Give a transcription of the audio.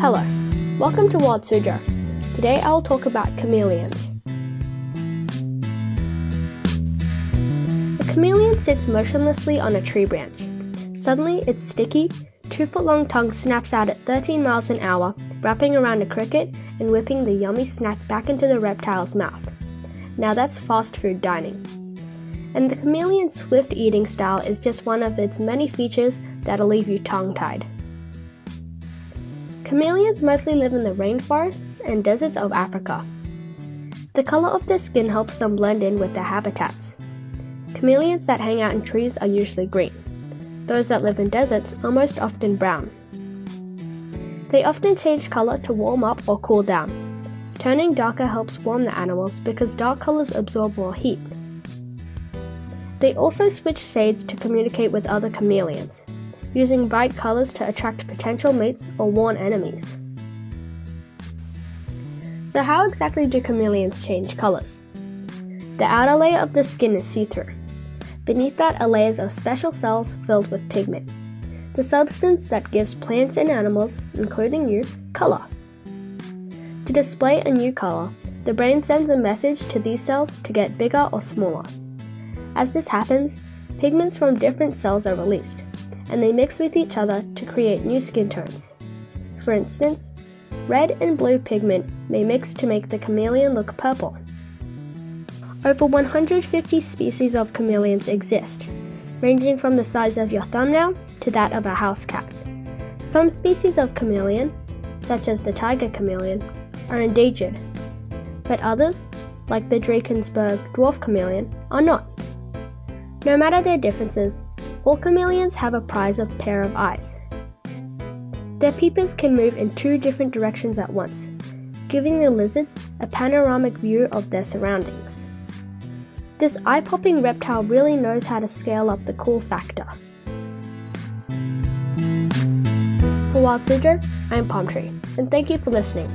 Hello, welcome to Wild Suzhou. Today I will talk about chameleons. A chameleon sits motionlessly on a tree branch. Suddenly, its sticky, two foot long tongue snaps out at 13 miles an hour, wrapping around a cricket and whipping the yummy snack back into the reptile's mouth. Now that's fast food dining. And the chameleon's swift eating style is just one of its many features that'll leave you tongue tied. Chameleons mostly live in the rainforests and deserts of Africa. The color of their skin helps them blend in with their habitats. Chameleons that hang out in trees are usually green. Those that live in deserts are most often brown. They often change color to warm up or cool down. Turning darker helps warm the animals because dark colors absorb more heat. They also switch shades to communicate with other chameleons using bright colors to attract potential mates or warn enemies. So, how exactly do chameleons change colors? The outer layer of the skin is see through. Beneath that are layers of special cells filled with pigment, the substance that gives plants and animals, including you, color. To display a new color, the brain sends a message to these cells to get bigger or smaller. As this happens, pigments from different cells are released, and they mix with each other to create new skin tones. For instance, red and blue pigment may mix to make the chameleon look purple. Over 150 species of chameleons exist, ranging from the size of your thumbnail to that of a house cat. Some species of chameleon, such as the tiger chameleon, are endangered, but others, like the Drakensberg dwarf chameleon, are not. No matter their differences, all chameleons have a prize of pair of eyes. Their peepers can move in two different directions at once, giving the lizards a panoramic view of their surroundings. This eye popping reptile really knows how to scale up the cool factor. For Wild Suzhou, I'm Palm Tree, and thank you for listening.